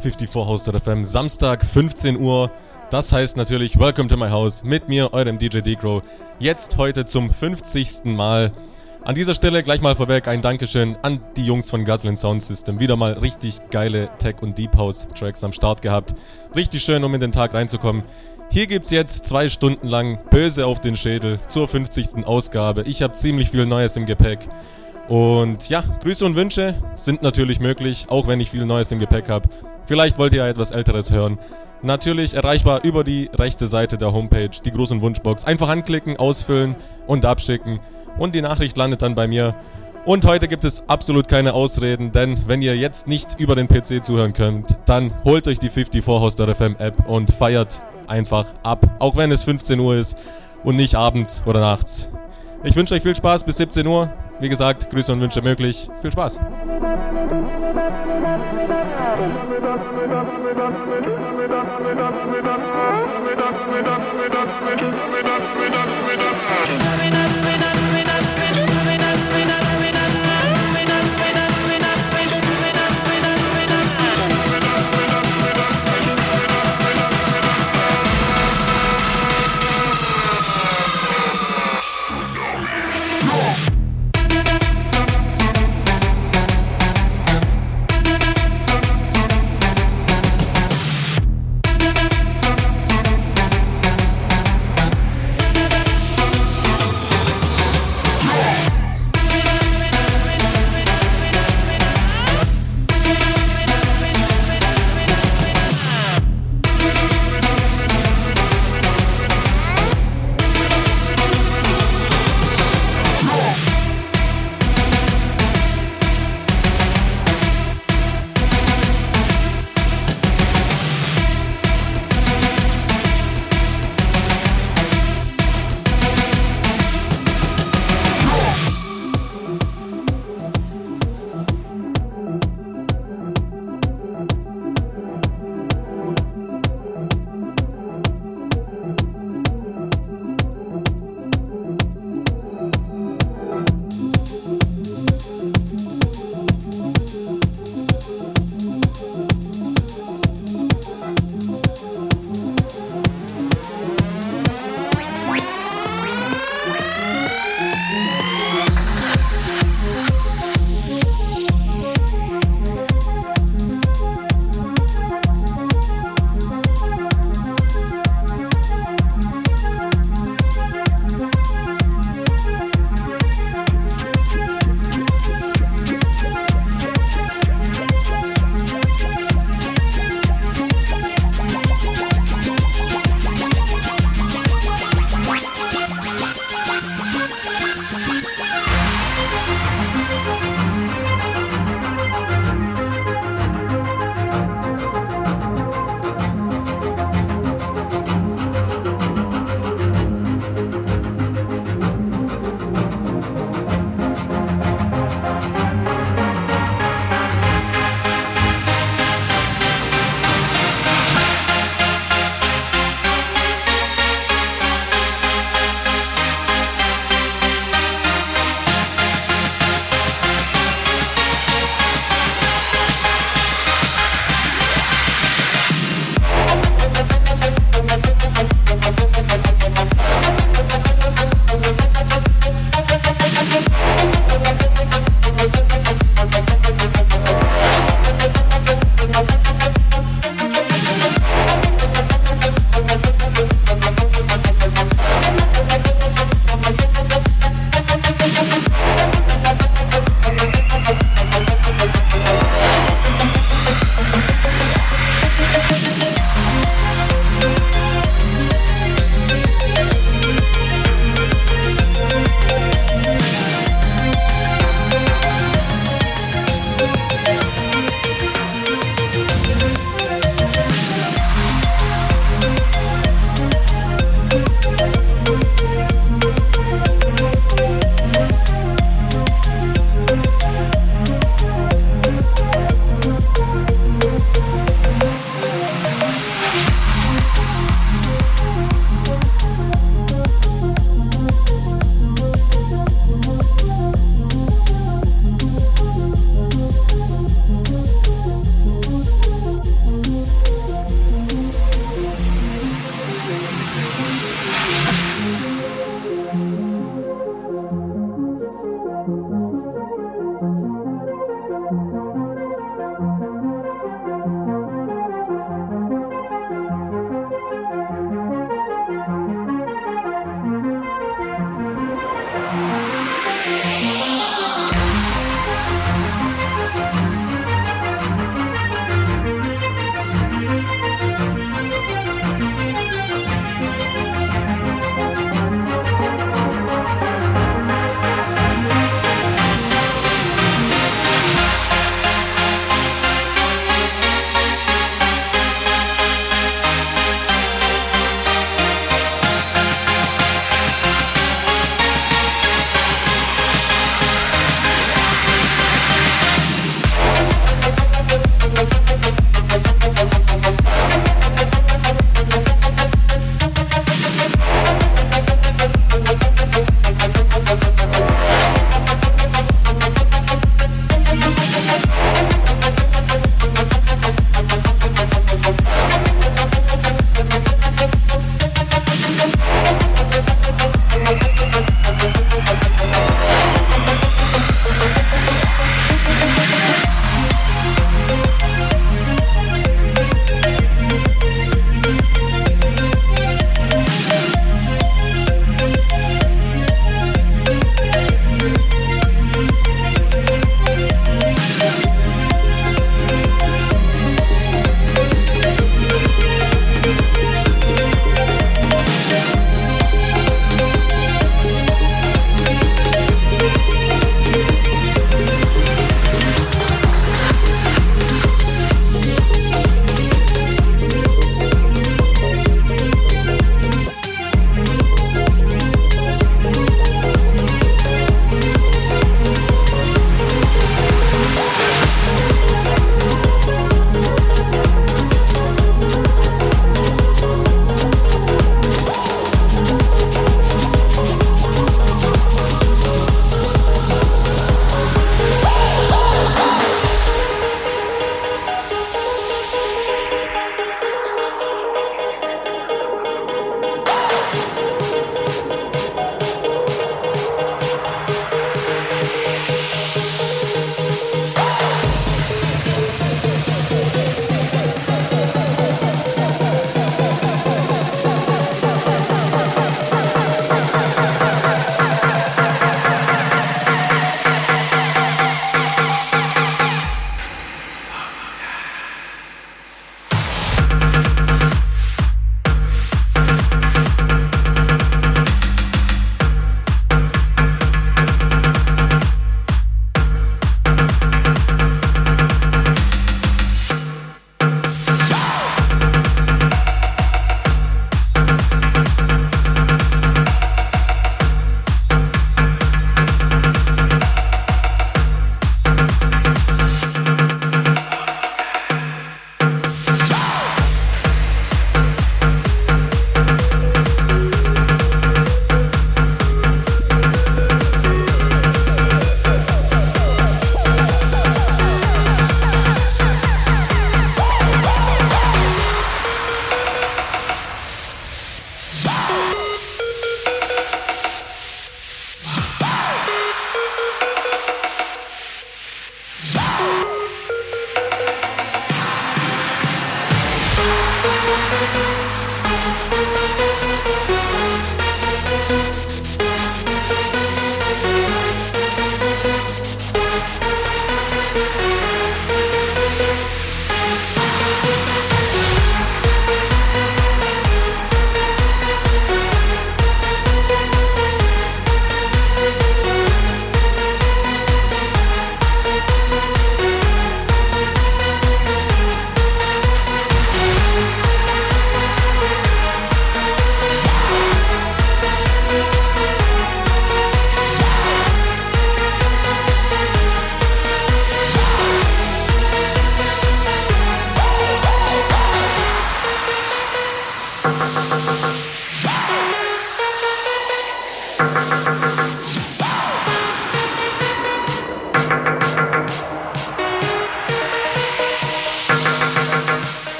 54 Host FM, Samstag 15 Uhr. Das heißt natürlich Welcome to my house mit mir, eurem DJ D-Crow. Jetzt heute zum 50. Mal. An dieser Stelle gleich mal vorweg ein Dankeschön an die Jungs von Guzzlin Sound System. Wieder mal richtig geile Tech- und Deep House Tracks am Start gehabt. Richtig schön, um in den Tag reinzukommen. Hier gibt's jetzt zwei Stunden lang Böse auf den Schädel zur 50. Ausgabe. Ich habe ziemlich viel Neues im Gepäck. Und ja, Grüße und Wünsche sind natürlich möglich, auch wenn ich viel Neues im Gepäck habe. Vielleicht wollt ihr ja etwas Älteres hören. Natürlich erreichbar über die rechte Seite der Homepage, die und Wunschbox. Einfach anklicken, ausfüllen und abschicken. Und die Nachricht landet dann bei mir. Und heute gibt es absolut keine Ausreden, denn wenn ihr jetzt nicht über den PC zuhören könnt, dann holt euch die 54 Hoster FM App und feiert einfach ab. Auch wenn es 15 Uhr ist und nicht abends oder nachts. Ich wünsche euch viel Spaß bis 17 Uhr. Wie gesagt, Grüße und Wünsche möglich. Viel Spaß.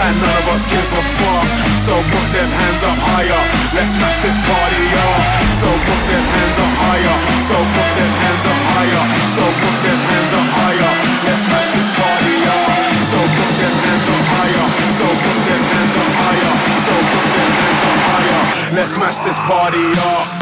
And none of us give a fuck. So put them hands up higher. Let's smash this party up. So put them hands up higher. So put them hands up higher. So put them hands up higher. Let's smash this party up. So put them hands up higher. So put them hands up higher. So put them hands up higher. Let's smash this party up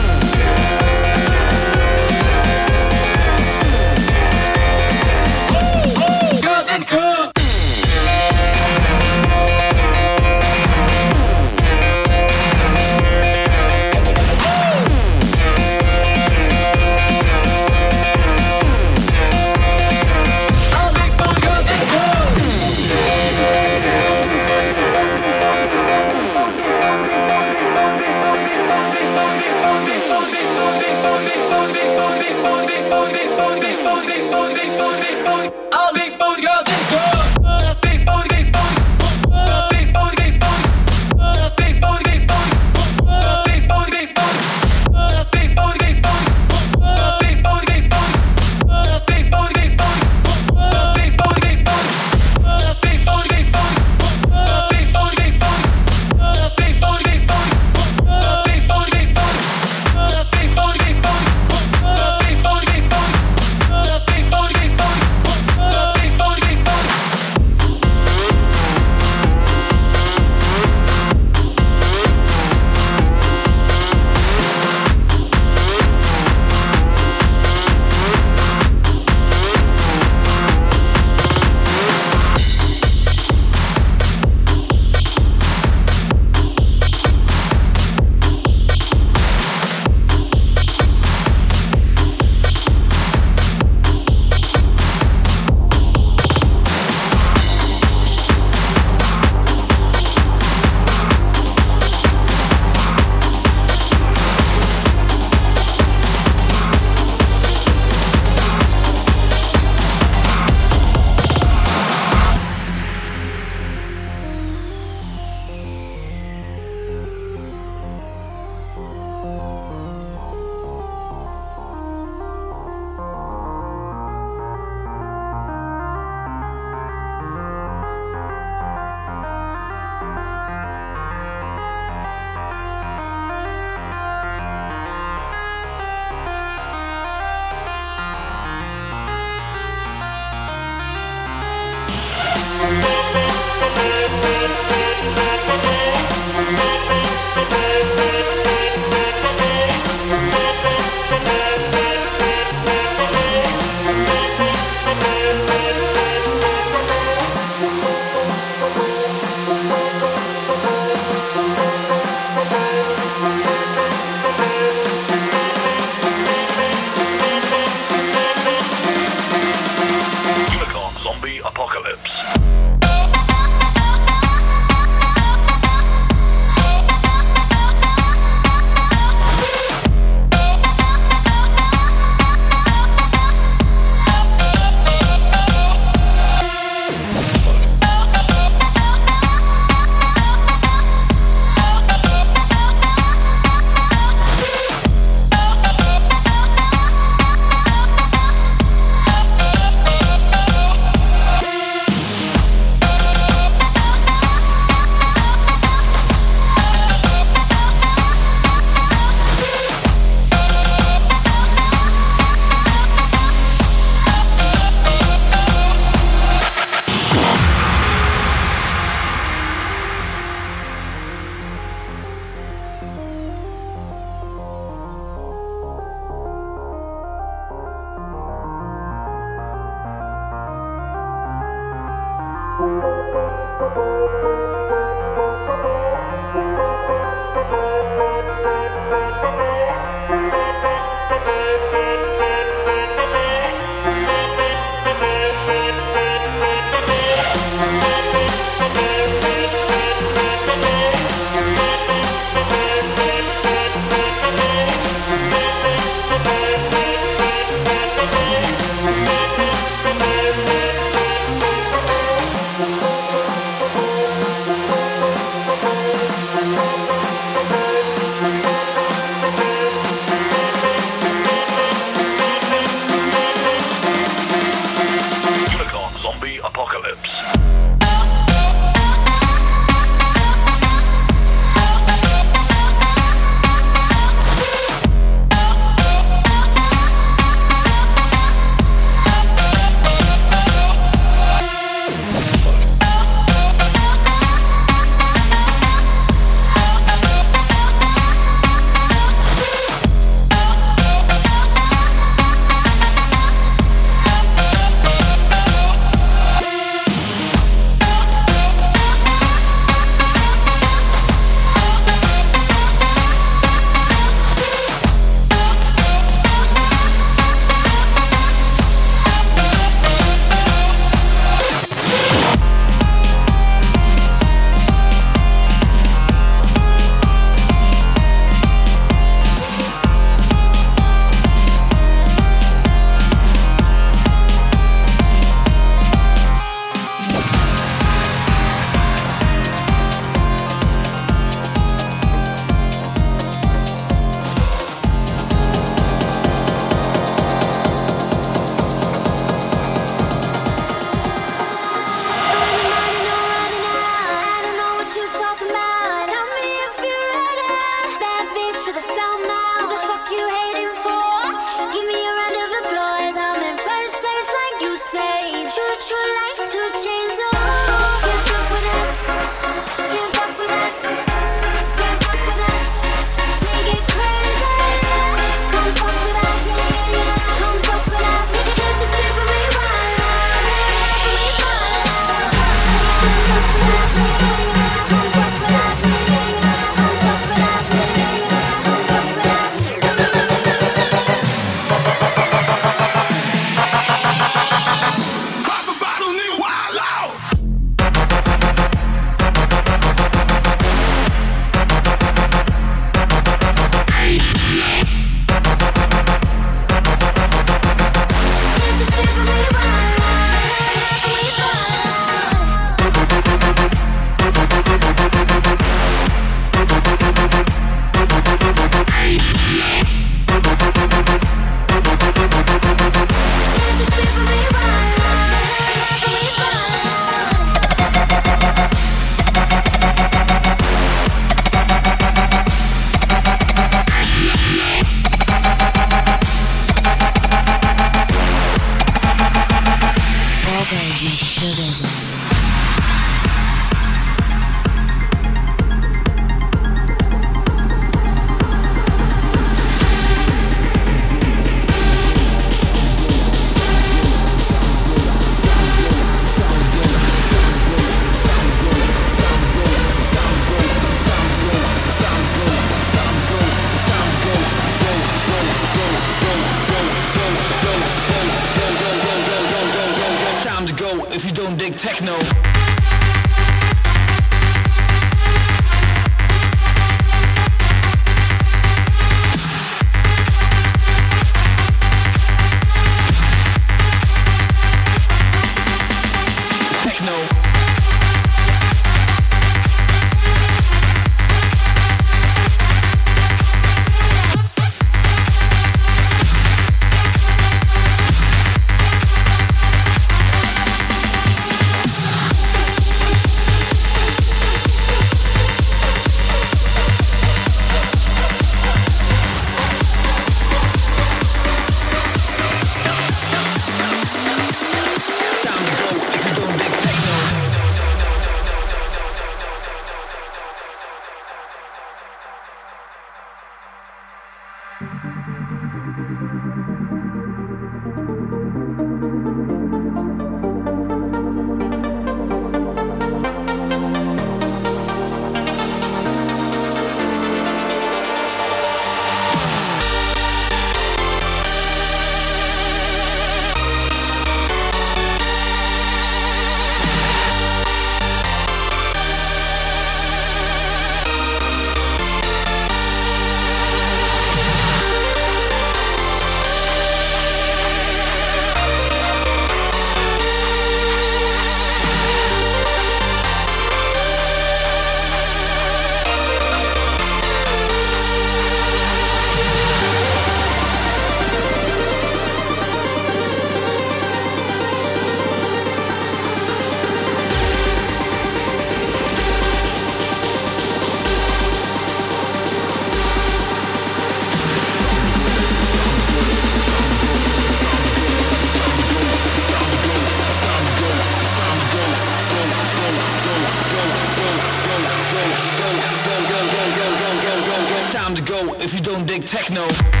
techno.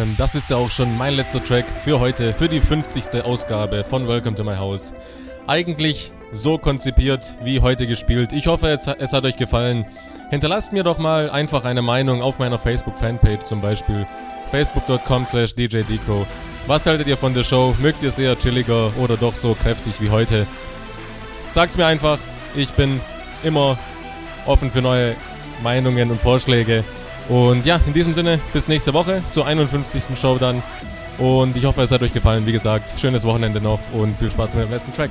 FM. Das ist ja auch schon mein letzter Track für heute, für die 50. Ausgabe von Welcome to My House. Eigentlich so konzipiert wie heute gespielt. Ich hoffe, es, es hat euch gefallen. Hinterlasst mir doch mal einfach eine Meinung auf meiner Facebook-Fanpage zum Beispiel. Facebook.com slash DJDcrow. Was haltet ihr von der Show? Mögt ihr sehr chilliger oder doch so kräftig wie heute? Sagt's mir einfach. Ich bin immer offen für neue Meinungen und Vorschläge. Und ja, in diesem Sinne, bis nächste Woche zur 51. Show dann. Und ich hoffe, es hat euch gefallen. Wie gesagt, schönes Wochenende noch und viel Spaß mit dem letzten Track.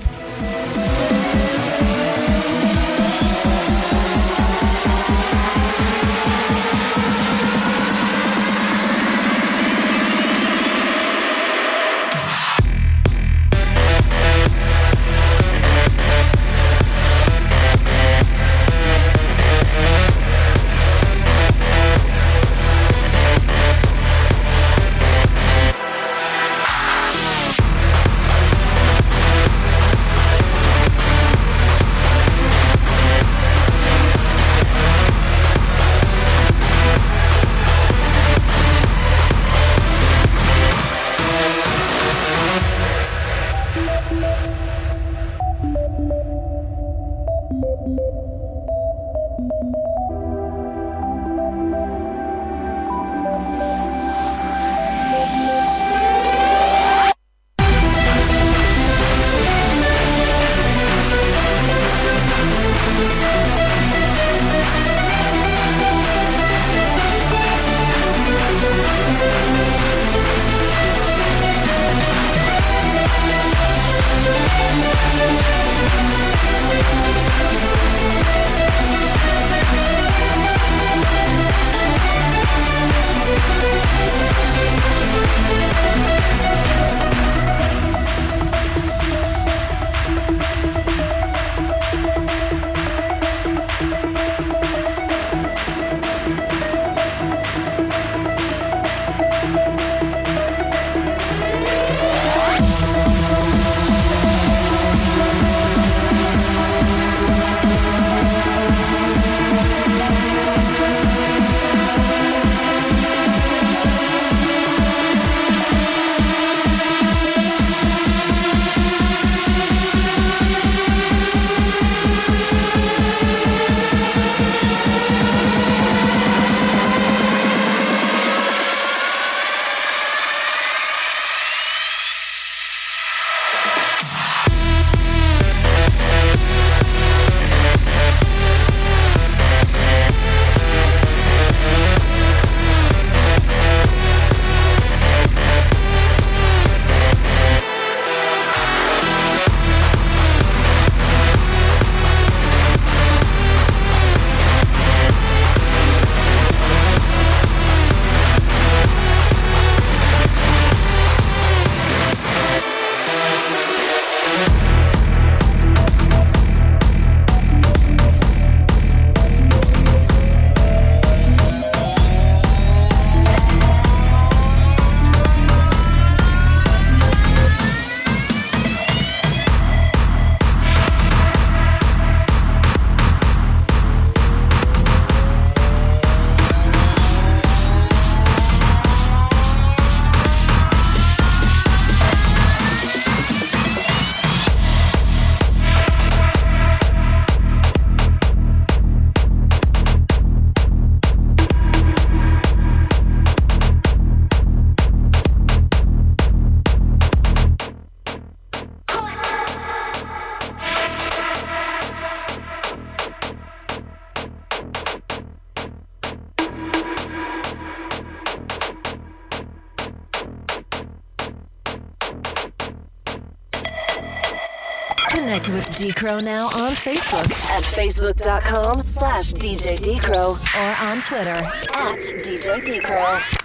Decro now on Facebook. At facebook.com slash DJ Decro or on Twitter. At DJ Decro.